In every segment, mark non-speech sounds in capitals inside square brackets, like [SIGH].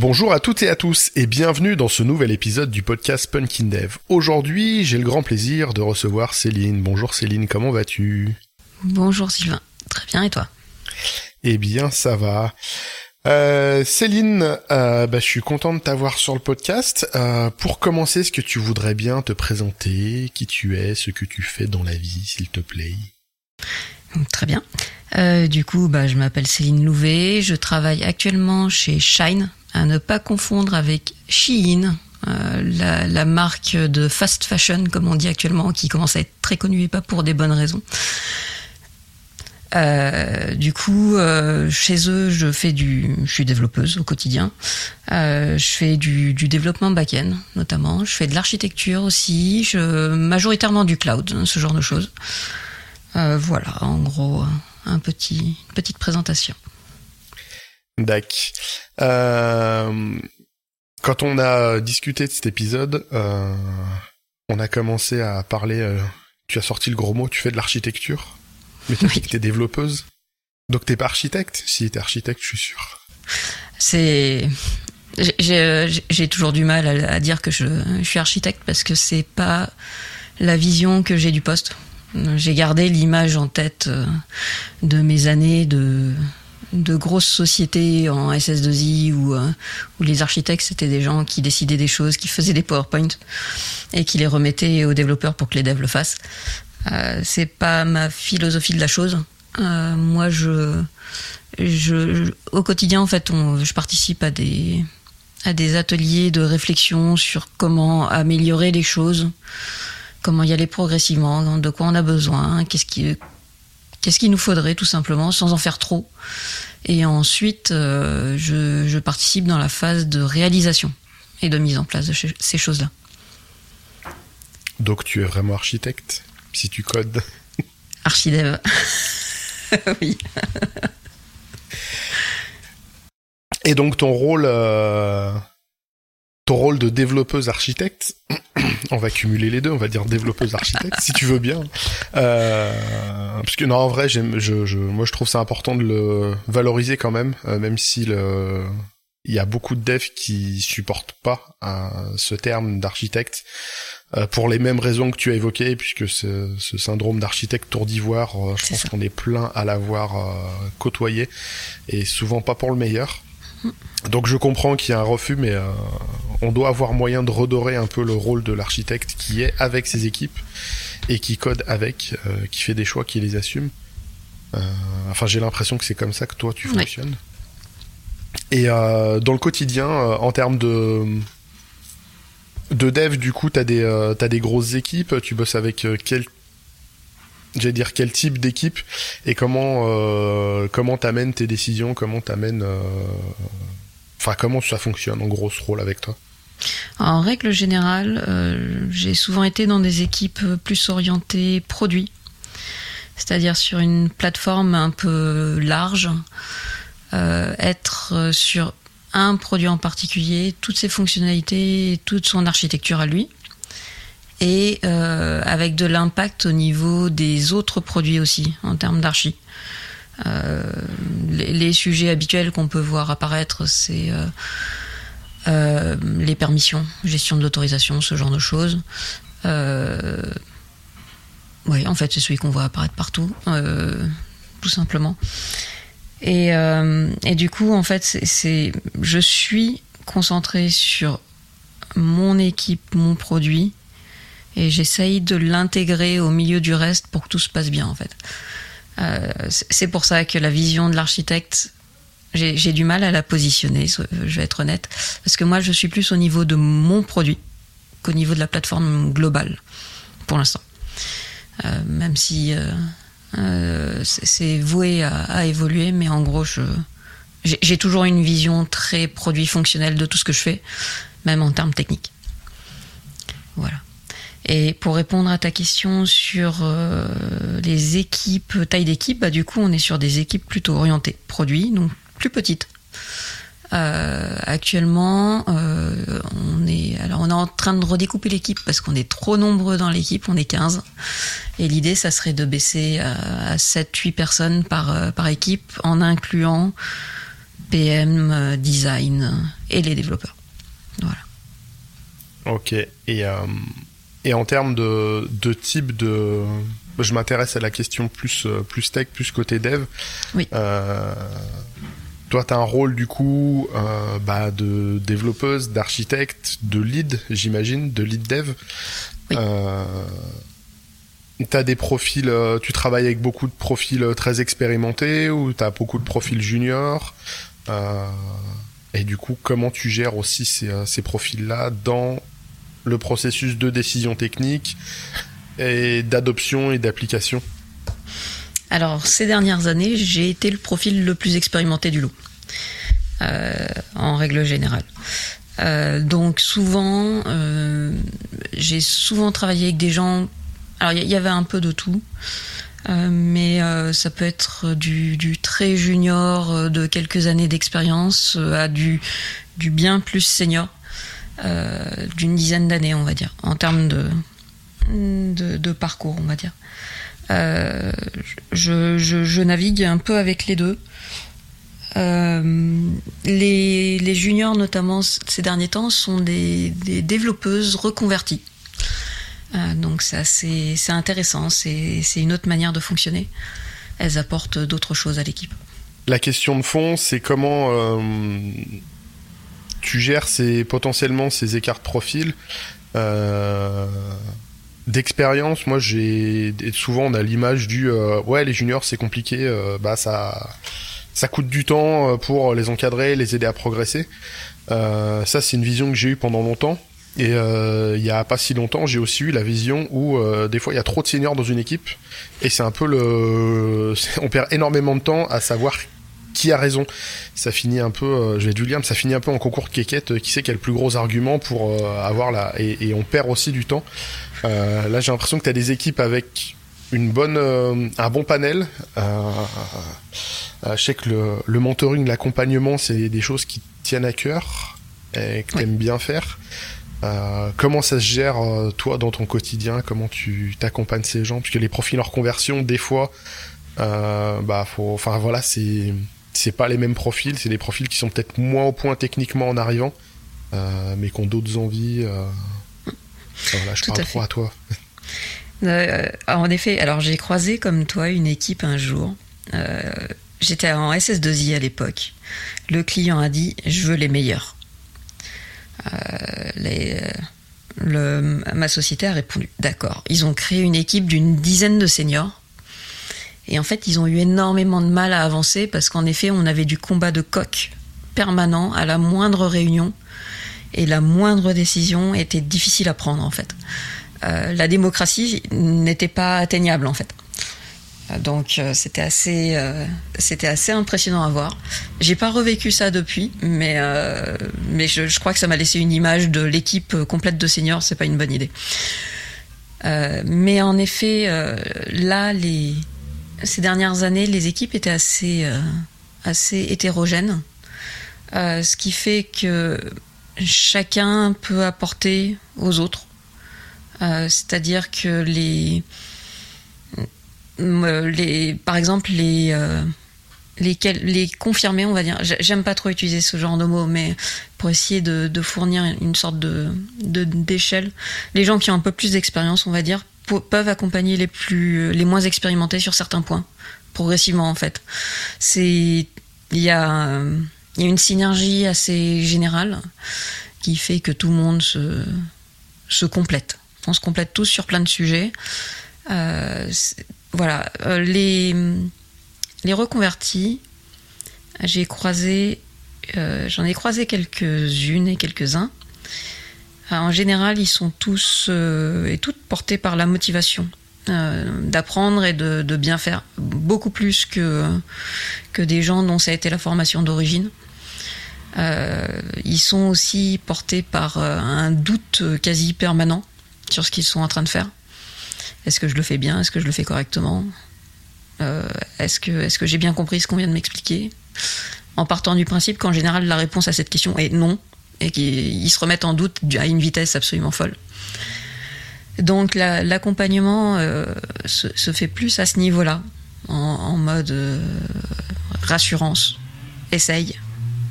Bonjour à toutes et à tous et bienvenue dans ce nouvel épisode du podcast Punkin Dev. Aujourd'hui, j'ai le grand plaisir de recevoir Céline. Bonjour Céline, comment vas-tu? Bonjour Sylvain, très bien et toi? Eh bien, ça va. Euh, Céline, euh, bah, je suis content de t'avoir sur le podcast. Euh, pour commencer, est-ce que tu voudrais bien te présenter, qui tu es, ce que tu fais dans la vie, s'il te plaît? Très bien. Du coup, bah, je m'appelle Céline Louvet, je travaille actuellement chez Shine, à ne pas confondre avec Shein, euh, la, marque de fast fashion, comme on dit actuellement, qui commence à être très connue et pas pour des bonnes raisons. Euh, du coup, euh, chez eux, je fais du, je suis développeuse au quotidien. Je fais du, développement back-end notamment. Je fais de l'architecture aussi. Je, majoritairement du cloud, ce genre de choses. Voilà, en gros, un petit, une petite présentation. Dac. Euh, quand on a discuté de cet épisode, euh, on a commencé à parler. Euh, tu as sorti le gros mot. Tu fais de l'architecture, mais tu oui. t'es développeuse. Donc t'es pas architecte. Si t'es architecte, je suis sûr. C'est j'ai toujours du mal à, à dire que je, je, suis architecte parce que c'est pas la vision que j'ai du poste. J'ai gardé l'image en tête de mes années de de grosses sociétés en SS2I où, où les architectes c'était des gens qui décidaient des choses, qui faisaient des PowerPoint et qui les remettaient aux développeurs pour que les devs le fassent. Euh, c'est pas ma philosophie de la chose. Euh, moi, je, je, au quotidien en fait, je participe à des à des ateliers de réflexion sur comment améliorer les choses, comment y aller progressivement, de quoi on a besoin, qu'est-ce qui qu'est-ce qu'il nous faudrait tout simplement, sans en faire trop? Et ensuite, euh, je, je, participe dans la phase de réalisation et de mise en place de ces choses-là. Donc tu es vraiment architecte, si tu codes [LAUGHS] Archidev. [LAUGHS] oui. Et donc ton rôle, euh, ton rôle de développeuse architecte, [CLEARS THROAT] on va cumuler les deux, on va dire développeuse architecte, si tu veux bien. Euh, parce que non, en vrai, j'aime, je, je, moi, je trouve ça important de le valoriser quand même, euh, même si le, il y a beaucoup de devs qui supportent pas euh, ce terme d'architecte euh, pour les mêmes raisons que tu as évoquées, puisque ce, ce syndrome d'architecte tour d'ivoire, euh, je pense qu'on est plein à l'avoir côtoyé, et souvent pas pour le meilleur. Donc je comprends qu'il y a un refus, mais euh, on doit avoir moyen de redorer un peu le rôle de l'architecte qui est avec ses équipes et qui code avec, euh, qui fait des choix, qui les assume. Euh, enfin, j'ai l'impression que c'est comme ça que toi tu fonctionnes. Et dans le quotidien, en termes de de dev, du coup, t'as des t'as des grosses équipes. Tu bosses avec quel j'allais dire quel type d'équipe et comment euh, comment t'amènes tes décisions, comment t'amènes, euh... enfin comment ça fonctionne en gros ce rôle avec toi. En règle générale, euh, j'ai souvent été dans des équipes plus orientées produits, c'est-à-dire sur une plateforme un peu large, être sur un produit en particulier, toutes ses fonctionnalités, toute son architecture à lui et euh, avec de l'impact au niveau des autres produits aussi en termes d'archi. Euh, les, sujets habituels qu'on peut voir apparaître, c'est euh, les permissions, gestion de l'autorisation, ce genre de choses. Oui, en fait, c'est celui qu'on voit apparaître partout, tout simplement. Et, et, du coup, en fait, c'est, je suis concentré sur mon équipe, mon produit, et j'essaye de l'intégrer au milieu du reste pour que tout se passe bien en fait. Euh, c'est pour ça que la vision de l'architecte, j'ai du mal à la positionner, je vais être honnête, parce que moi je suis plus au niveau de mon produit qu'au niveau de la plateforme globale pour l'instant. Euh, même si euh, euh c'est voué à, à, évoluer, mais en gros je j'ai toujours une vision très produit fonctionnel de tout ce que je fais, même en termes techniques. Voilà. Et pour répondre à ta question sur euh, les équipes, taille d'équipe, bah, du coup, on est sur des équipes plutôt orientées produits, donc plus petites. Euh, actuellement, euh, on est alors on est en train de redécouper l'équipe parce qu'on est trop nombreux dans l'équipe, on est 15. Et l'idée, ça serait de baisser à, à 7 8 personnes par par équipe en incluant PM, design et les développeurs. Voilà. Ok. Et, et en termes de, de type de je m'intéresse à la question plus plus tech, plus côté dev. Oui. Toi, tu as un rôle du coup euh, bah, de développeuse, d'architecte, de lead, j'imagine, de lead dev. Oui. Euh, tu as des profils, euh, tu travailles avec beaucoup de profils euh, très expérimentés ou tu as beaucoup de profils juniors? Euh, Et du coup, comment tu gères aussi ces, euh, ces profils-là dans le processus de décision technique et d'adoption et d'application alors, ces dernières années, j'ai été le profil le plus expérimenté du lot, euh, en règle générale. Euh, donc souvent, euh, j'ai souvent travaillé avec des gens. Alors il y, avait un peu de tout, mais ça peut être du, très junior de quelques années d'expérience à du bien plus senior d'une dizaine d'années, on va dire, en termes de, de, parcours, on va dire. Euh, je, je, navigue un peu avec les deux. Euh, les, les, juniors, notamment ces derniers temps, sont des, des développeuses reconverties. Euh, donc assez, c'est intéressant, c'est, une autre manière de fonctionner. Elles apportent d'autres choses à l'équipe. La question de fond, c'est comment euh, tu gères ces, potentiellement ces écarts de profil. Euh, d'expérience, moi j'ai souvent on a l'image du euh, ouais les juniors c'est compliqué, euh, bah ça ça coûte du temps pour les encadrer, les aider à progresser. Ça c'est une vision que j'ai eue pendant longtemps. Et il y a pas si longtemps, j'ai aussi eu la vision où des fois il y a trop de seniors dans une équipe et c'est un peu le, [LAUGHS] on perd énormément de temps à savoir qui a raison. Ça finit un peu, euh, je vais du lien, mais ça finit un peu en concours de quéquette, qui sait qui a le plus gros argument pour avoir la, et, on perd aussi du temps. là, j'ai l'impression que tu as des équipes avec une bonne, un bon panel. je sais que le, mentoring, l'accompagnement, c'est des choses qui tiennent à cœur et que tu aimes bien faire. Euh, comment ça se gère euh, toi dans ton quotidien? Comment tu t'accompagnes ces gens? Puisque les profils en reconversion, des fois, euh, bah faut, enfin voilà, c'est c'est pas les mêmes profils, c'est des profils qui sont peut-être moins au point techniquement en arrivant, euh, mais qui ont d'autres envies. Euh. voilà, je Tout parle à trop à toi. [LAUGHS] en effet, alors j'ai croisé comme toi une équipe un jour. J'étais en SS2I à l'époque. Le client a dit je veux les meilleurs. Euh, les, le, ma société a répondu d'accord. Ils ont créé une équipe d'une dizaine de seniors. Et en fait, ils ont eu énormément de mal à avancer parce qu'en effet, on avait du combat de coq permanent à la moindre réunion. Et la moindre décision était difficile à prendre, en fait. Euh, la démocratie n'était pas atteignable, en fait. Donc euh, c'était assez, euh, c'était assez impressionnant à voir. J'ai pas revécu ça depuis, mais euh, mais je, je, crois que ça m'a laissé une image de l'équipe complète de seniors. C'est pas une bonne idée. mais en effet, là, les ces dernières années, les équipes étaient assez assez hétérogènes, ce qui fait que chacun peut apporter aux autres. C'est-à-dire que les les, par exemple, les, euh, les, confirmés, on va dire. J'aime pas trop utiliser ce genre de mots, mais pour essayer de, de fournir une sorte de d'échelle, les gens qui ont un peu plus d'expérience, on va dire, peuvent accompagner les plus, les moins expérimentés sur certains points, progressivement en fait. C'est, il y a, il y a une synergie assez générale qui fait que tout le monde se, se complète. On se complète tous sur plein de sujets. Euh, voilà, euh, les, les reconvertis, j'ai croisé, euh, j'en ai croisé quelques-unes et quelques-uns. En général, ils sont tous euh, et toutes portés par la motivation d'apprendre et de, bien faire, beaucoup plus que, des gens dont ça a été la formation d'origine. ils sont aussi portés par un doute quasi permanent sur ce qu'ils sont en train de faire. Est-ce que je le fais bien? Est-ce que je le fais correctement? Euh, Est-ce que, est que j'ai bien compris ce qu'on vient de m'expliquer? En partant du principe qu'en général, la réponse à cette question est non, et qu'ils se remettent en doute à une vitesse absolument folle. Donc l'accompagnement la, euh, se, fait plus à ce niveau-là, en, mode euh, rassurance. Essaye,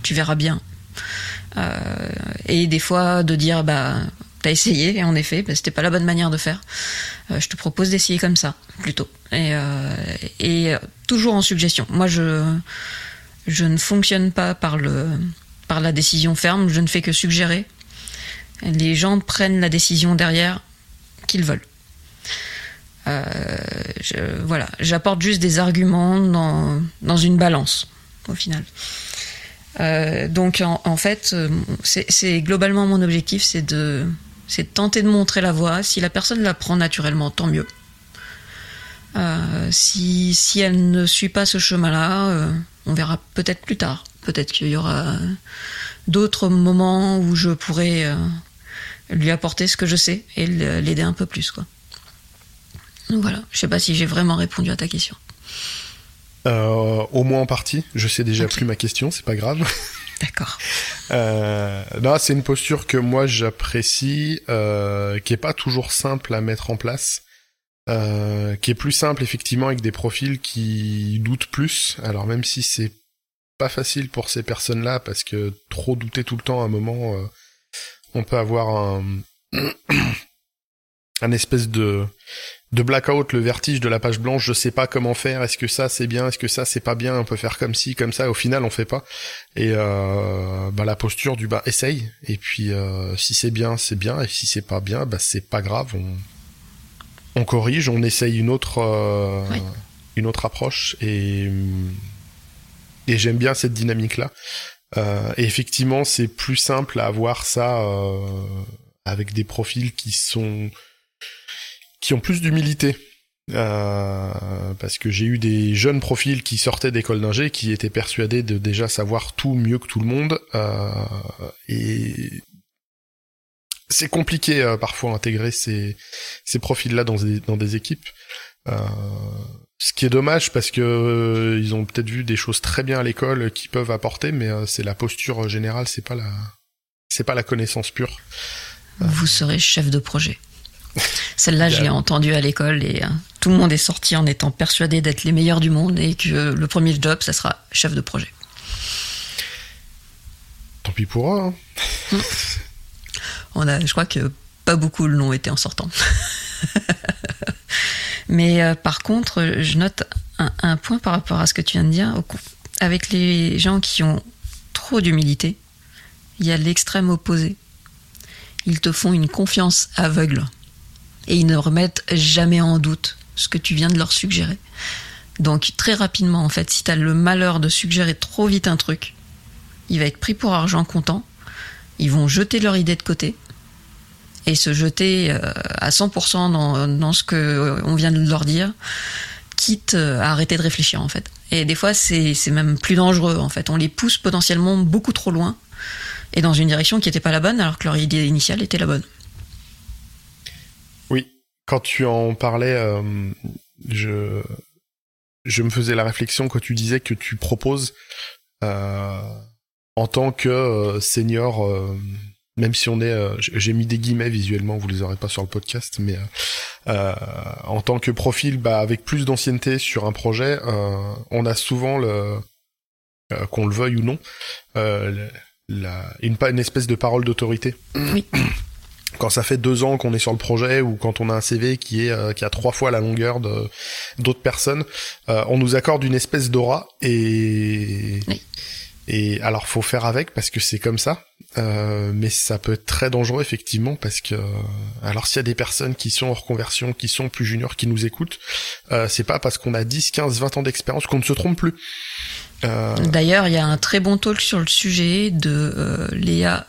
tu verras bien. et des fois de dire bah t'as essayé et en effet bah, c'était pas la bonne manière de faire. je te propose d'essayer comme ça plutôt. Et, et toujours en suggestion. Moi je je ne fonctionne pas par le par la décision ferme, je ne fais que suggérer. Les gens prennent la décision derrière qu'ils veulent. Euh, voilà, j'apporte juste des arguments dans, une balance, au final. Euh, donc en, fait, euh, c'est globalement mon objectif, c'est de, tenter de montrer la voie. Si la personne la prend naturellement, tant mieux. si elle ne suit pas ce chemin-là, on verra peut-être plus tard. Peut-être qu'il y aura d'autres moments où je pourrais lui apporter ce que je sais et l'aider un peu plus, quoi. Donc voilà, je sais pas si j'ai vraiment répondu à ta question. Euh, au moins en partie. Je sais déjà plus ma question, c'est pas grave. [LAUGHS] D'accord. Euh, non, c'est une posture que moi j'apprécie, euh, qui est pas toujours simple à mettre en place, euh, qui est plus simple effectivement avec des profils qui doutent plus. Alors même si c'est pas facile pour ces personnes-là, parce que trop douter tout le temps à un moment, euh, on peut avoir un [CLEARS THROAT] un espèce de de blackout, le vertige de la page blanche, je sais pas comment faire, est-ce que ça c'est bien, est-ce que ça c'est pas bien, on peut faire comme ci, comme ça, au final on fait pas. Et euh, bah, la posture du bas, essaye, et puis euh, si c'est bien, c'est bien, et si c'est pas bien, bah c'est pas grave, on, on corrige, on essaye une autre, euh, une autre approche, et, et j'aime bien cette dynamique-là. Euh, et effectivement, c'est plus simple à avoir ça euh, avec des profils qui sont qui ont plus d'humilité. Euh, parce que j'ai eu des jeunes profils qui sortaient d'école d'ingé qui étaient persuadés de déjà savoir tout mieux que tout le monde euh, et c'est compliqué euh, parfois intégrer ces, ces profils-là dans des, dans des équipes. Euh, ce qui est dommage parce que euh, ils ont peut-être vu des choses très bien à l'école qui peuvent apporter, mais c'est la posture générale, c'est pas la, c'est pas la connaissance pure. Vous serez chef de projet. Celle-là, je l'ai entendue à l'école et euh, tout le monde est sorti en étant persuadé d'être les meilleurs du monde et que le premier job, ça sera chef de projet. Tant pis pour eux. Hein. [LAUGHS] On a, je crois que pas beaucoup l'ont été en sortant. [LAUGHS] Mais euh, par contre, je note un, point par rapport à ce que tu viens de dire. Avec les gens qui ont trop d'humilité, il y a l'extrême opposé. Ils te font une confiance aveugle et ils ne remettent jamais en doute ce que tu viens de leur suggérer. Donc très rapidement, en fait, si tu as le malheur de suggérer trop vite un truc, il va être pris pour argent comptant, ils vont jeter leur idée de côté et se jeter euh, à 100% dans, dans ce que on vient de leur dire, quitte à arrêter de réfléchir en fait. Et des fois, c'est même plus dangereux en fait. On les pousse potentiellement beaucoup trop loin et dans une direction qui n'était pas la bonne alors que leur idée initiale était la bonne. Quand tu en parlais, euh, je je me faisais la réflexion quand tu disais que tu proposes euh, en tant que euh, senior, même si on est, j'ai mis des guillemets visuellement, vous les aurez pas sur le podcast, mais en tant que profil, bah, avec plus d'ancienneté sur un projet, on a souvent le qu'on le veuille ou non, la, une, une espèce de parole d'autorité. Oui [CLEARS THROAT] quand ça fait deux ans qu'on est sur le projet ou quand on a un CV qui est euh, qui a trois fois la longueur de d'autres personnes, euh, on nous accorde une espèce d'aura et et alors faut faire avec parce que c'est comme ça, euh, mais ça peut être très dangereux effectivement parce que alors s'il y a des personnes qui sont hors conversion, qui sont plus juniors, qui nous écoutent, c'est pas parce qu'on a 10, 15, 20 ans d'expérience qu'on ne se trompe plus. D'ailleurs, il y a un très bon talk sur le sujet de Léa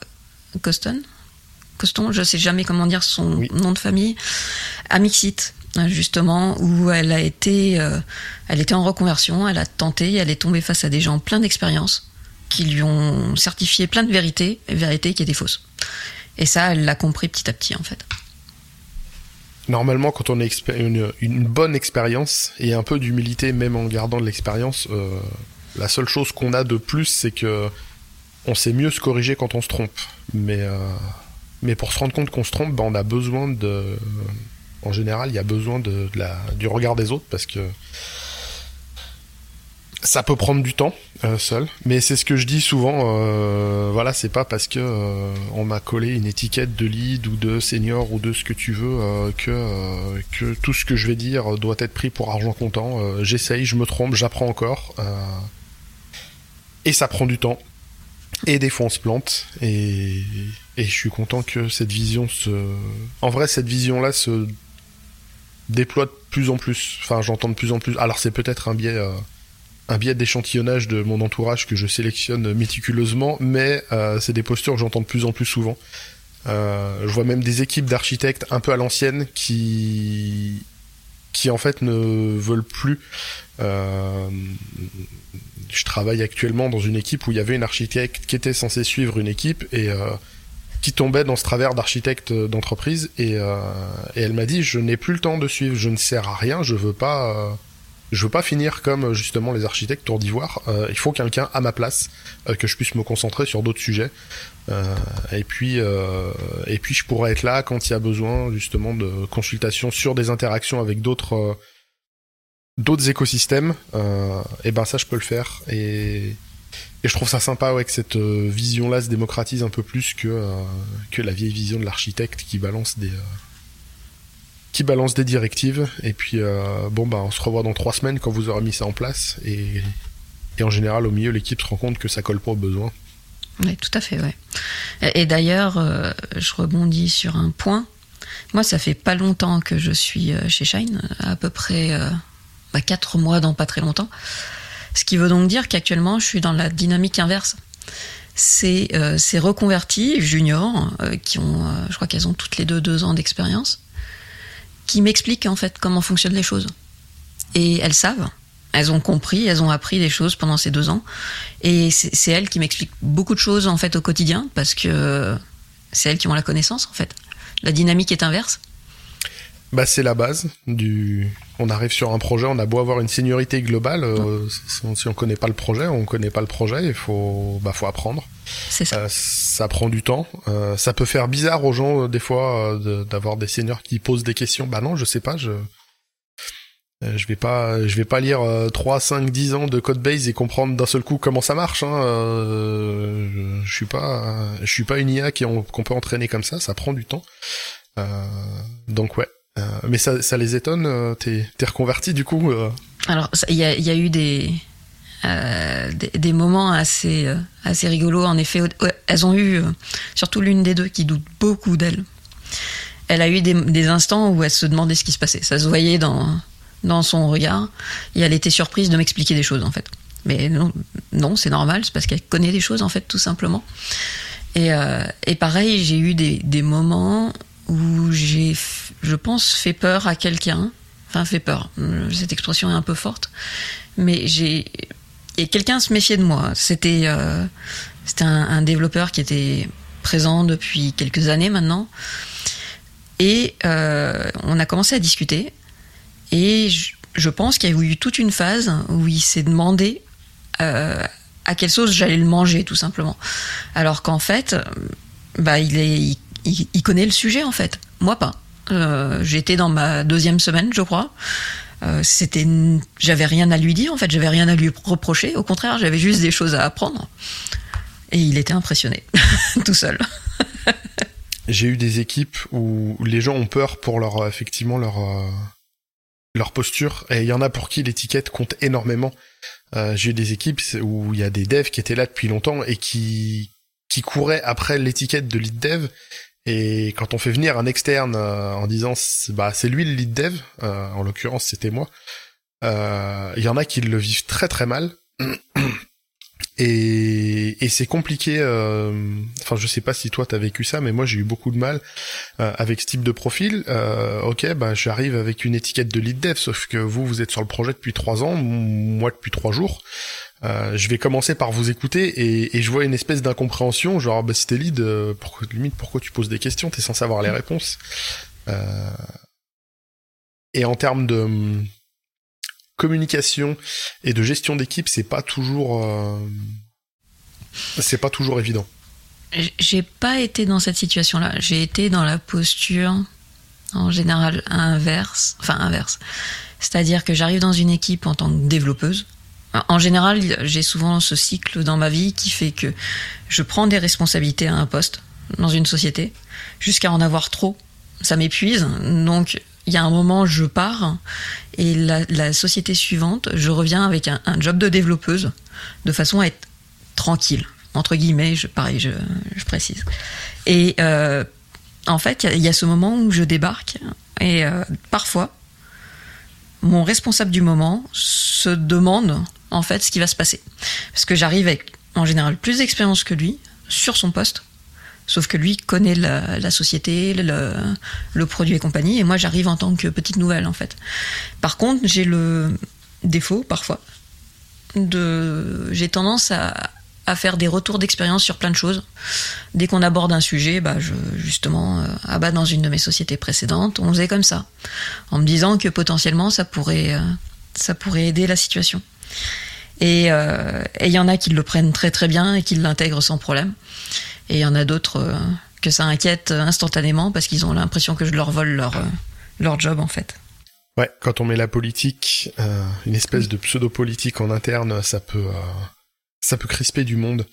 Coston. Coston, je sais jamais comment dire son nom de famille, à Mixit justement où elle a été, euh, elle était en reconversion, elle a tenté, elle est tombée face à des gens pleins d'expérience qui lui ont certifié plein de vérités, vérités qui étaient fausses. Et ça, elle l'a compris petit à petit en fait. Normalement, quand on a une, bonne expérience et un peu d'humilité, même en gardant de l'expérience, euh, la seule chose qu'on a de plus, c'est que on sait mieux se corriger quand on se trompe. Mais euh, mais pour se rendre compte qu'on se trompe, ben, on a besoin de. En général, il y a besoin de, du regard des autres parce que. Ça peut prendre du temps euh, seul, mais c'est ce que je dis souvent. Euh, voilà, c'est pas parce que euh, on m'a collé une étiquette de lead ou de senior ou de ce que tu veux que que tout ce que je vais dire doit être pris pour argent comptant. J'essaye, je me trompe, j'apprends encore, et ça prend du temps. Et des fois on se plante, et, et je suis content que cette vision se. En vrai, cette vision-là se déploie de plus en plus. Enfin, j'entends de plus en plus. Alors c'est peut-être un biais un biais d'échantillonnage de mon entourage que je sélectionne méticuleusement, mais euh, c'est des postures que j'entends de plus en plus souvent. Euh, je vois même des équipes d'architectes un peu à l'ancienne qui qui en fait ne veulent plus. Euh, je travaille actuellement dans une équipe où il y avait une architecte qui était censée suivre une équipe et qui tombait dans ce travers d'architecte d'entreprise et, et elle m'a dit je n'ai plus le temps de suivre, je ne sers à rien, je veux pas je veux pas finir comme justement les architectes tour d'ivoire. Euh, il faut quelqu'un à ma place euh, que je puisse me concentrer sur d'autres sujets. Euh, et puis et puis je pourrais être là quand il y a besoin justement de consultations sur des interactions avec d'autres d'autres écosystèmes. et ben ça je peux le faire et et je trouve ça sympa ouais, que cette vision-là se démocratise un peu plus que que la vieille vision de l'architecte qui balance des qui balance des directives. Et puis, euh, bon, bah, on se revoit dans trois semaines quand vous aurez mis ça en place. Et, en général, au milieu, l'équipe se rend compte que ça colle pas aux besoins. Oui, tout à fait, ouais. Et, d'ailleurs, euh, je rebondis sur un point. Moi, ça fait pas longtemps que je suis euh, chez Shine, à peu près bah, 4 mois dans pas très longtemps. Ce qui veut donc dire qu'actuellement, je suis dans la dynamique inverse. C'est ces reconvertis juniors qui ont, je crois qu'elles ont toutes les deux deux ans d'expérience, qui m'expliquent en fait comment fonctionnent les choses. Et elles savent, elles ont compris, elles ont appris des choses pendant ces deux ans. Et c'est elles qui m'expliquent beaucoup de choses en fait au quotidien parce que c'est elles qui ont la connaissance en fait. La dynamique est inverse. Bah, c'est la base du. On arrive sur un projet, on a beau avoir une seniorité globale, euh, si on connaît pas le projet, on connaît pas le projet, il faut, bah, faut apprendre. C'est ça. Euh, ça prend du temps. Euh, ça peut faire bizarre aux gens des fois d'avoir des seniors qui posent des questions. Bah non, je sais pas, je. Je vais pas, je vais pas lire 3, 5, 10 ans de code base et comprendre d'un seul coup comment ça marche. Hein. je, je suis pas, je suis pas une IA qu'on peut entraîner comme ça. Ça prend du temps. donc ouais, euh, mais ça, ça, les étonne, euh, t'es reconverti du coup euh Alors, il y a, y a, eu des, des, des, moments assez, assez rigolos. En effet, elles ont eu, surtout l'une des deux qui doute beaucoup d'elle. Elle a eu des, des, instants où elle se demandait ce qui se passait. Ça se voyait dans, dans son regard. Et elle était surprise de m'expliquer des choses, en fait. Mais non, non c'est normal, c'est parce qu'elle connaît des choses, en fait, tout simplement. Et, et pareil, j'ai eu des, des moments où j'ai, je pense, fait peur à quelqu'un. Enfin, fait peur. Cette expression est un peu forte. Mais j'ai. Et quelqu'un se méfiait de moi. C'était, euh, un, développeur qui était présent depuis quelques années maintenant. Et euh, on a commencé à discuter. Et je, pense qu'il y a eu toute une phase où il s'est demandé euh, à quelle sauce j'allais le manger, tout simplement. Alors qu'en fait, bah, il connaît le sujet en fait. Moi pas. J'étais dans ma deuxième semaine, je crois. Euh, c'était, j'avais rien à lui dire en fait, j'avais rien à lui reprocher. Au contraire, j'avais juste des choses à apprendre. Et il était impressionné, [LAUGHS] tout seul. J'ai eu des équipes où les gens ont peur pour leur effectivement leur euh, leur posture et il y en a pour qui l'étiquette compte énormément. J'ai eu des équipes où il y a des devs qui étaient là depuis longtemps et qui qui couraient après l'étiquette de lead dev et quand on fait venir un externe euh, en disant bah c'est lui le lead dev, euh, en l'occurrence c'était moi, euh, il y en a qui le vivent très très mal. [CLEARS THROAT] Et, et c'est compliqué. Enfin, je sais pas si toi t'as vécu ça, mais moi j'ai eu beaucoup de mal avec ce type de profil. ok, bah j'arrive avec une étiquette de lead dev, sauf que vous vous êtes sur le projet depuis trois ans, moi depuis trois jours. Euh, je vais commencer par vous écouter et, et je vois une espèce d'incompréhension, genre bah si t'es lead, euh, pourquoi, limite pourquoi tu poses des questions, t'es censé avoir les réponses. Euh... Et en termes de hum, communication et de gestion d'équipe, c'est pas toujours, euh, c'est pas toujours évident. J'ai pas été dans cette situation-là. J'ai été dans la posture en général inverse, enfin inverse. C'est-à-dire que j'arrive dans une équipe en tant que développeuse En général, j'ai souvent ce cycle dans ma vie qui fait que je prends des responsabilités à un poste dans une société jusqu'à en avoir trop. Ça m'épuise. Donc, il y a un moment, je pars et la, société suivante, je reviens avec un, job de développeuse de façon à être tranquille, entre guillemets, je, pareil, je, précise. Et euh, en fait, il y, a ce moment où je débarque et euh, parfois, mon responsable du moment se demande en fait ce qui va se passer. Parce que j'arrive avec en général plus d'expérience que lui sur son poste. Sauf que lui connaît la, société, le, produit et compagnie, et moi j'arrive en tant que petite nouvelle en fait. Par contre, j'ai le défaut parfois de, j'ai tendance à, faire des retours d'expérience sur plein de choses. Dès qu'on aborde un sujet, bah justement, euh, bas dans une de mes sociétés précédentes, on faisait comme ça, en me disant que potentiellement ça pourrait, euh, ça pourrait aider la situation. Euh, et il y en a qui le prennent très très bien et qui l'intègrent sans problème. Et il y en a d'autres euh, que ça inquiète instantanément parce qu'ils ont l'impression que je leur vole leur, euh, leur job en fait. Ouais, quand on met la politique, une espèce de pseudo-politique en interne, ça peut, ça peut crisper du monde.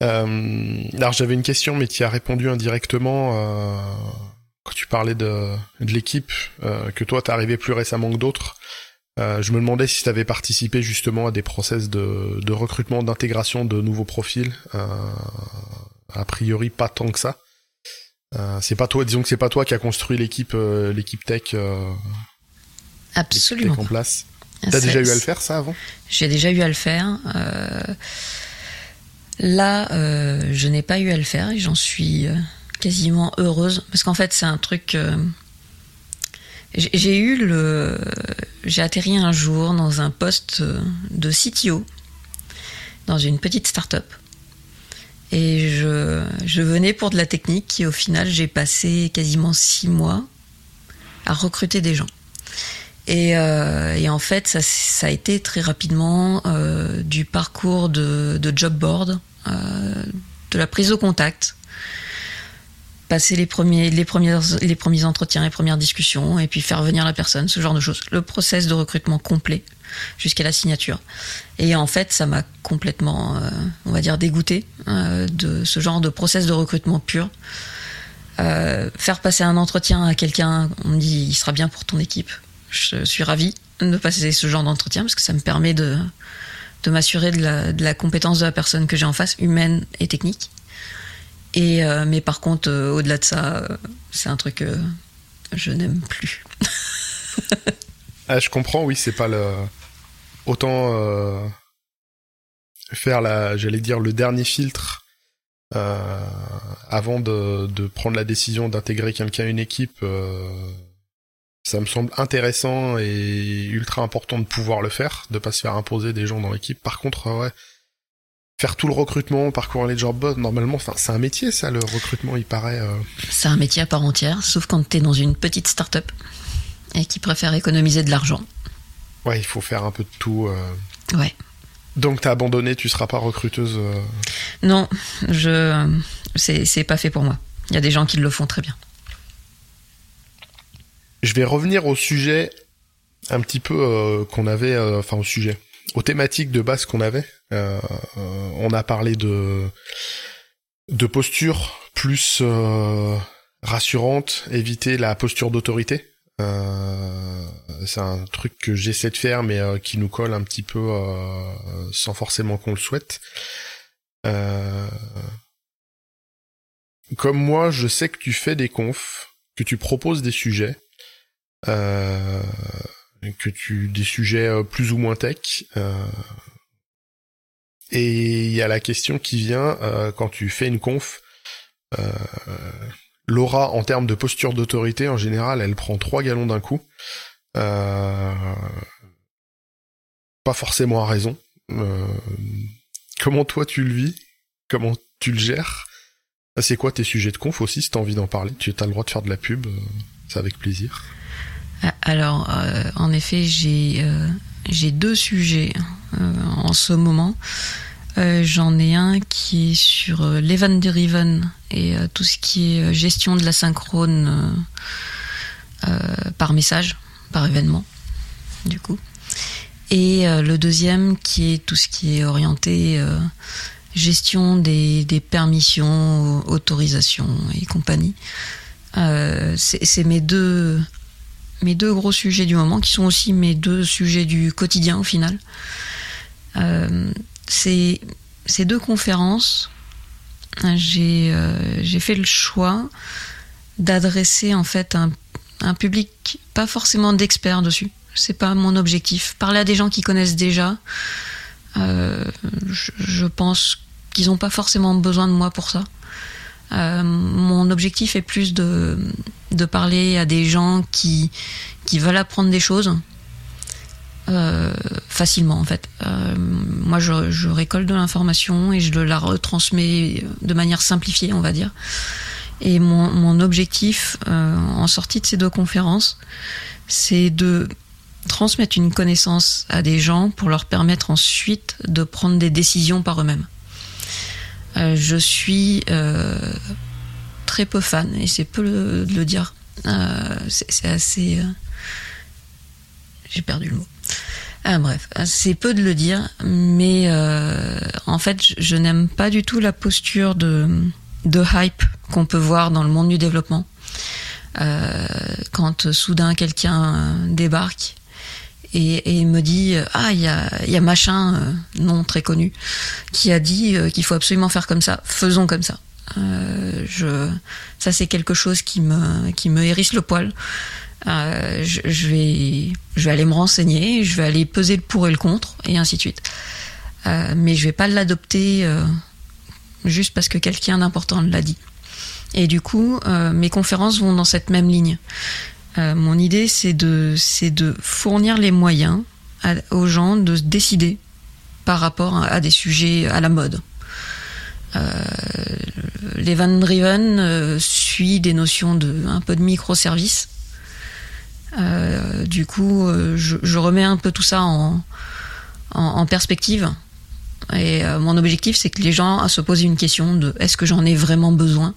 alors j'avais une question, mais tu as répondu indirectement quand tu parlais de, de l'équipe, que toi t'es arrivé plus récemment que d'autres. Euh, je me demandais si tu avais participé justement à des process de, de recrutement, d'intégration de nouveaux profils. Euh, a priori, pas tant que ça. Euh, c'est pas toi, disons que c'est pas toi qui a construit l'équipe, l'équipe tech. Absolument. en place. T'as déjà eu à le faire ça avant? J'ai déjà eu à le faire. là, je n'ai pas eu à le faire et j'en suis quasiment heureuse parce qu'en fait, c'est un truc j'ai eu le, j'ai atterri un jour dans un poste de CTO dans une petite start-up. Et je, je venais pour de la technique et au final j'ai passé quasiment six mois à recruter des gens. Et, euh, et en fait ça, ça, a été très rapidement euh, du parcours de, de job board, euh, de la prise de contact, passer les premiers, les, les premiers entretiens, les premières discussions, et puis faire venir la personne, ce genre de choses. Le process de recrutement complet jusqu'à la signature. Et en fait, ça m'a complètement, euh, on va dire, dégoûté euh, de ce genre de process de recrutement pur. Euh, faire passer un entretien à quelqu'un, on me dit, il sera bien pour ton équipe. Je suis ravi de passer ce genre d'entretien parce que ça me permet de, de m'assurer de la compétence de la personne que j'ai en face, humaine et technique. Et euh, mais par contre, euh, au-delà de ça, euh, c'est un truc que je n'aime plus. [LAUGHS] ah, je comprends, oui, c'est pas le autant faire la, j'allais dire le dernier filtre avant de, de, prendre la décision d'intégrer quelqu'un à une équipe. ça me semble intéressant et ultra important de pouvoir le faire, de pas se faire imposer des gens dans l'équipe. Par contre, ouais, faire tout le recrutement, parcourir les job boards, normalement, enfin, c'est un métier, ça, le recrutement, il paraît. Euh. C'est un métier à part entière, sauf quand tu es dans une petite start-up et qui préfère économiser de l'argent. Ouais, il faut faire un peu de tout. Euh... Ouais. Donc t'as abandonné, tu seras pas recruteuse. Euh. Non, je, c'est pas fait pour moi. Il y a des gens qui le font très bien. Je vais revenir au sujet un petit peu euh, qu'on avait, enfin au sujet, aux thématiques de base qu'on avait. Euh, on a parlé de de posture plus euh, rassurante, éviter la posture d'autorité. Euh, c'est un truc que j'essaie de faire, mais qui nous colle un petit peu sans forcément qu'on le souhaite. Comme moi, je sais que tu fais des confs, que tu proposes des sujets, que tu des sujets plus ou moins tech. Et il y a la question qui vient euh, quand tu fais une conf. Euh, Laura, en termes de posture d'autorité, en général, elle prend trois galons d'un coup. Euh, pas forcément à raison. Euh, comment toi tu le vis Comment tu le gères C'est quoi tes sujets de conf aussi, si t'as envie d'en parler Tu as le droit de faire de la pub, c'est avec plaisir. Alors, en effet, j'ai j'ai deux sujets en ce moment. Euh, j'en ai un qui est sur euh, l'event driven et euh, tout ce qui est gestion de la synchrone par message, par événement, du coup. Et le deuxième qui est tout ce qui est orienté gestion des, des permissions, autorisations et compagnie. c'est mes deux mes deux gros sujets du moment, qui sont aussi mes deux sujets du quotidien au final. Euh, ces, deux conférences, j'ai euh, fait le choix d'adresser en fait un, public pas forcément d'experts dessus. C'est pas mon objectif. Parler à des gens qui connaissent déjà, euh, je, je, pense qu'ils n'ont pas forcément besoin de moi pour ça. Mon objectif est plus de, de parler à des gens qui, veulent apprendre des choses euh, facilement en fait. Euh, moi je, récolte de l'information et je la retransmets de manière simplifiée on va dire. Et mon, objectif euh, en sortie de ces deux conférences, c'est de transmettre une connaissance à des gens pour leur permettre ensuite de prendre des décisions par eux-mêmes. Je suis très peu fan, et c'est peu de le dire. Euh, c'est assez. J'ai perdu le mot. Ah, bref, c'est peu de le dire, mais en fait, je, n'aime pas du tout la posture de, de hype qu'on peut voir dans le monde du développement. quand soudain quelqu'un débarque et, me dit ah il y a, y a machin euh, non très connu qui a dit euh, qu'il faut absolument faire comme ça faisons comme ça euh, je ça c'est quelque chose qui me qui me hérisse le poil. Euh, je, vais je vais aller me renseigner je vais aller peser le pour et le contre et ainsi de suite. Euh, mais je vais pas l'adopter juste parce que quelqu'un d'important l'a dit. Et du coup mes conférences vont dans cette même ligne. Mon idée, c'est de, c'est de fournir les moyens aux gens de se décider par rapport à, des sujets à la mode. Euh, L'Evan Driven euh, suit des notions de un peu de microservices. Euh, du coup, je, je, remets un peu tout ça en, en, en perspective. Et mon objectif, c'est que les gens se posent une question de est-ce que j'en ai vraiment besoin?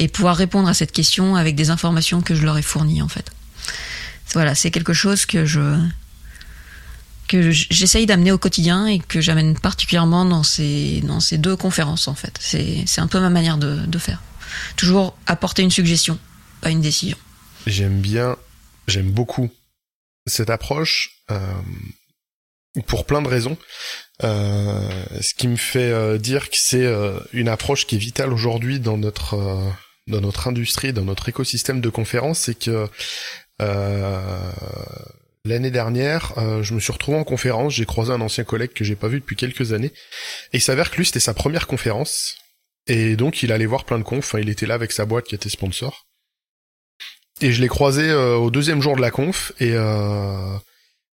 Et pouvoir répondre à cette question avec des informations que je leur ai fournies en fait. Voilà, c'est quelque chose que je que j'essaye d'amener au quotidien et que j'amène particulièrement dans ces dans ces deux conférences en fait. C'est un peu ma manière de, de faire. Toujours apporter une suggestion, pas une décision. J'aime bien, j'aime beaucoup cette approche. Euh, pour plein de raisons. Euh, ce qui me fait euh, dire que c'est euh, une approche qui est vitale aujourd'hui dans notre dans notre industrie, dans notre écosystème de conférences, c'est que l'année dernière, je me suis retrouvé en conférence, j'ai croisé un ancien collègue que j'ai pas vu depuis quelques années, et il s'avère que lui c'était sa première conférence, et donc il allait voir plein de confs, il était là avec sa boîte qui était sponsor. Et je l'ai croisé au deuxième jour de la conf, et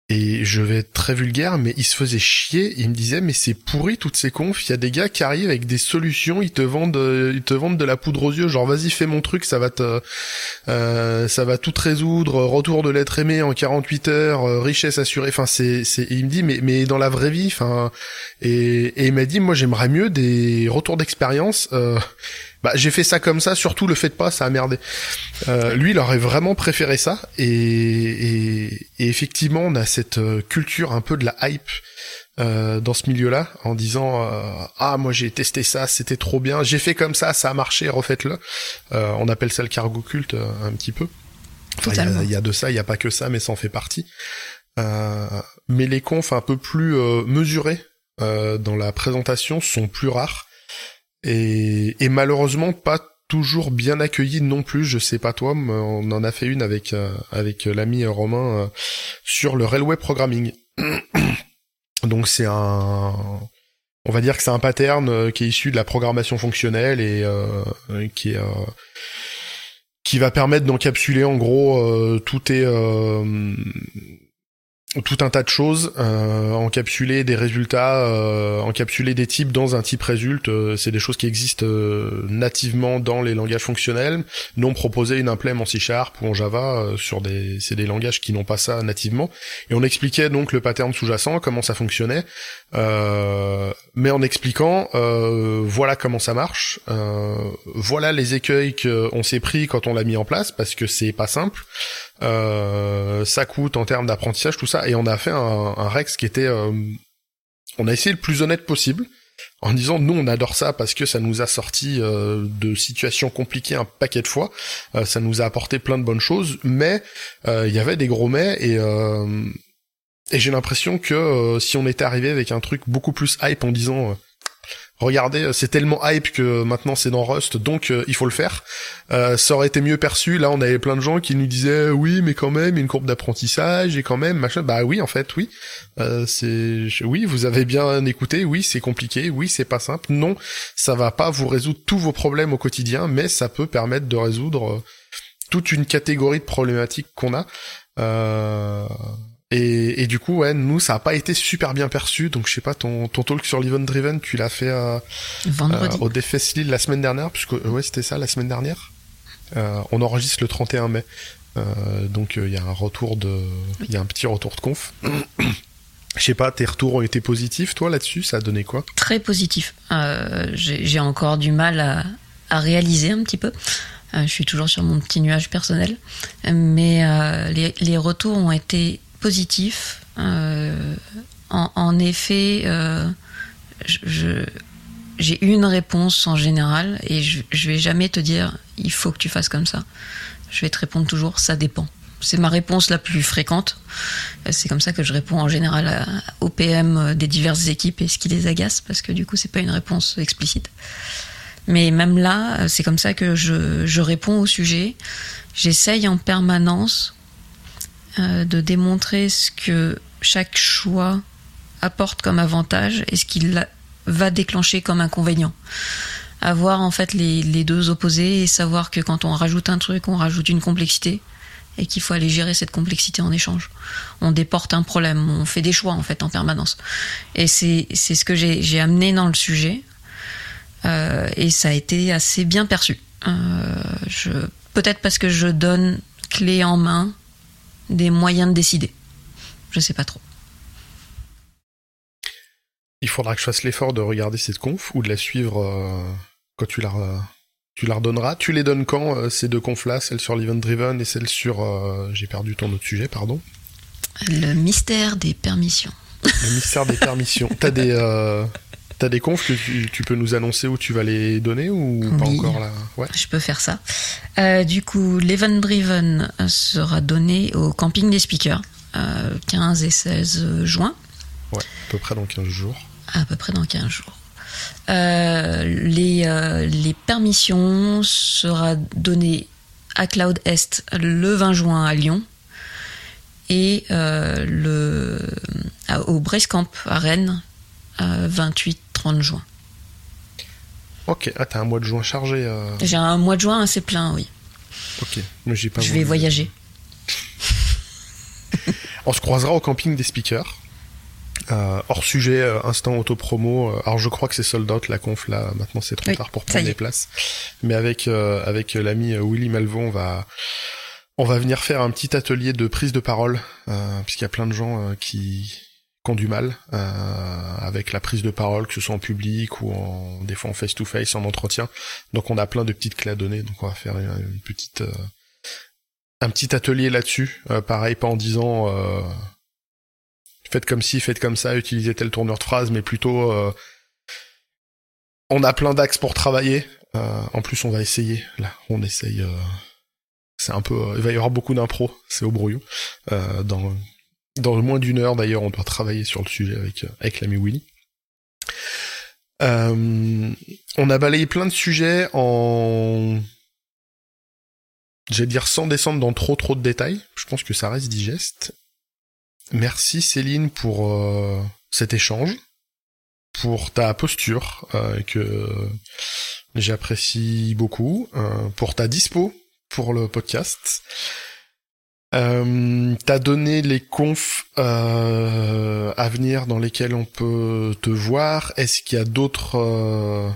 et je vais être très vulgaire, mais il se faisait chier. Il me disait, mais c'est pourri toutes ces confs. Il y a des gars qui arrivent avec des solutions. Ils te vendent, ils te vendent de la poudre aux yeux. Genre, vas-y, fais mon truc, ça va te, euh, ça va tout résoudre. Retour de l'être aimé en 48 heures, euh, richesse assurée. Enfin, c'est, c'est. Il me dit, mais, mais dans la vraie vie, enfin. Et, et il m'a dit, moi, j'aimerais mieux des retours d'expérience. Euh, bah, j'ai fait ça comme ça, surtout le fait pas, ça a merdé. Euh, lui, il aurait vraiment préféré ça, et, et, et, effectivement, on a cette euh, culture un peu de la hype euh, dans ce milieu-là, en disant euh, ah moi j'ai testé ça, c'était trop bien, j'ai fait comme ça, ça a marché, refaites-le. Euh, on appelle ça le cargo culte un petit peu. Il y, a de ça, il y a pas que ça, mais ça en fait partie. mais les confs un peu plus mesurés dans la présentation sont plus rares et, et malheureusement pas toujours bien accueilli non plus. Je sais pas toi, on en a fait une avec euh, avec l'ami Romain euh, sur le railway programming. [CLEARS THROAT] Donc c'est un, on va dire que c'est un pattern euh, qui est issu de la programmation fonctionnelle et qui est qui va permettre d'encapsuler en gros tout est tout un tas de choses, euh, encapsuler des résultats, euh, encapsuler des types dans un type résulte, euh, c'est des choses qui existent euh, nativement dans les langages fonctionnels, non proposer une implème en C Sharp ou en Java euh, sur des, c'est des langages qui n'ont pas ça nativement. Et on expliquait donc le pattern sous-jacent, comment ça fonctionnait, mais en expliquant, voilà comment ça marche, voilà les écueils qu'on s'est pris quand on l'a mis en place, parce que c'est pas simple. Ça coûte en termes d'apprentissage, tout ça. Et on a fait un, un Rex qui était, on a essayé le plus honnête possible en disant nous on adore ça parce que ça nous a sorti euh, de situations compliquées un paquet de fois, euh, ça nous a apporté plein de bonnes choses, mais euh, il y avait des gros mais et et j'ai l'impression que si on était arrivé avec un truc beaucoup plus hype en disant regardez, euh, c'est tellement hype que maintenant c'est dans Rust, donc euh, il faut le faire. Euh, ça aurait été mieux perçu. Là, on avait plein de gens qui nous disaient oui, mais quand même, une courbe d'apprentissage et quand même machin. Bah oui, en fait, oui. c'est oui, vous avez bien écouté. Oui, c'est compliqué. Oui, c'est pas simple. Non, ça va pas vous résoudre tous vos problèmes au quotidien, mais ça peut permettre de résoudre toute une catégorie de problématiques qu'on a. et, et, du coup, ouais, nous, ça a pas été super bien perçu. Donc, je sais pas, ton, ton talk sur l'event driven, tu l'as fait euh, Vendredi. Euh, au DFS Lille la semaine dernière, puisque ouais, c'était ça la semaine dernière. Euh, on enregistre le 31 mai, euh, donc il y a un retour de, il y a un petit retour de conf. Je sais pas, tes retours ont été positifs, toi, là-dessus? Ça a donné quoi? Très positif. J'ai encore du mal à, à, réaliser un petit peu. je suis toujours sur mon petit nuage personnel. Mais les, les, retours ont été positif. Euh, en, effet, euh, j'ai une réponse en général et je, vais jamais te dire il faut que tu fasses comme ça. Je vais te répondre toujours ça dépend. C'est ma réponse la plus fréquente. C'est comme ça que je réponds en général aux PM des diverses équipes et ce qui les agace parce que du coup c'est pas une réponse explicite. Mais même là, c'est comme ça que je, je réponds au sujet. J'essaye en permanence euh, de démontrer ce que chaque choix apporte comme avantage et ce qu'il va déclencher comme inconvénient. Avoir en fait les, deux opposés et savoir que quand on rajoute un truc, on rajoute une complexité et qu'il faut aller gérer cette complexité en échange. On déporte un problème, on fait des choix en fait en permanence. Et c'est ce que j'ai amené dans le sujet euh, et ça a été assez bien perçu. Euh, Peut-être parce que je donne clé en main des moyens de décider. Je sais pas trop. Il faudra que je fasse l'effort de regarder cette conf ou de la suivre euh, quand tu la, tu la redonneras. Tu les donnes quand euh, ces deux confs-là, celle sur l'event driven et celle sur... Euh, j'ai perdu ton autre sujet, pardon. Le mystère des permissions. Le mystère des permissions. T'as des... T'as des confs que tu, peux nous annoncer où tu vas les donner ou pas encore là? Ouais. Je peux faire ça. Euh, du coup, l'Event Driven sera donné au camping des speakers, euh, 15 et 16 juin. Ouais, à peu près dans 15 jours. À peu près dans 15 jours. Euh, les, euh, les permissions sera données à Cloud Est le 20 juin à Lyon et euh, le, au Camp à Rennes 28-30 juin. Ok, ah t'as un mois de juin chargé. Euh. J'ai un mois de juin assez plein, oui. Ok, mais j'ai pas. Je vais voyager. [LAUGHS] On se croisera au camping des speakers. Euh, hors sujet, euh, instant auto-promo. alors je crois que c'est sold out la conf là. Maintenant c'est trop tard pour prendre des places. Mais avec avec l'ami Willy Malvo, on va on va venir faire un petit atelier de prise de parole puisqu'il y a plein de gens qui qui ont du mal euh, avec la prise de parole, que ce soit en public ou en des fois en face to face, en entretien. Donc on a plein de petites clés à donner. Donc on va faire une, petite euh, un petit atelier là-dessus. Euh, pareil, pas en disant faites comme ci, faites comme ça, utilisez tel tourneur de phrase, mais plutôt on a plein d'axes pour travailler. en plus, on va essayer. Là, on essaye. c'est un peu. il va y avoir beaucoup d'impro. C'est au brouillon. dans dans moins d'une heure d'ailleurs, on doit travailler sur le sujet avec, euh, avec l'ami Willy. Euh, on a balayé plein de sujets en... J'allais dire sans descendre dans trop trop de détails. Je pense que ça reste digeste. Merci Céline pour euh, cet échange, pour ta posture euh, que j'apprécie beaucoup, pour ta dispo pour le podcast. Euh, T'as donné les confs euh, à venir dans lesquels on peut te voir. Est-ce qu'il y a d'autres euh,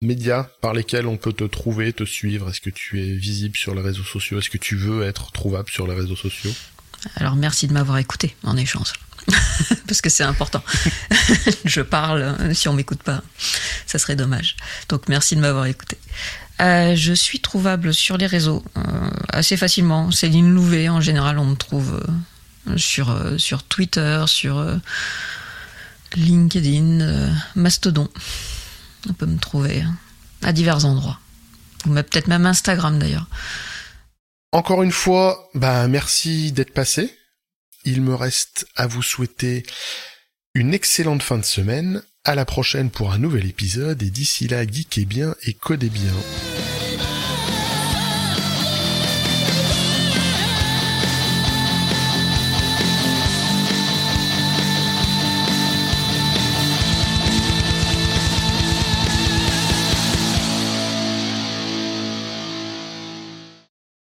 médias par lesquels on peut te trouver, te suivre? Est-ce que tu es visible sur les réseaux sociaux? Est-ce que tu veux être trouvable sur les réseaux sociaux? Alors merci de m'avoir écouté en échange. [LAUGHS] Parce que c'est important. [LAUGHS] Je parle, si on m'écoute pas, ça serait dommage. Donc merci de m'avoir écouté. Euh, je suis trouvable sur les réseaux euh, assez facilement. Céline Louvet, en général, on me trouve euh, sur, sur Twitter, sur LinkedIn, Mastodon. On peut me trouver à divers endroits. Ou peut-être même Instagram d'ailleurs. Encore une fois, bah merci d'être passé. Il me reste à vous souhaiter une excellente fin de semaine. À la prochaine pour un nouvel épisode et d'ici là, geekez bien et codez bien.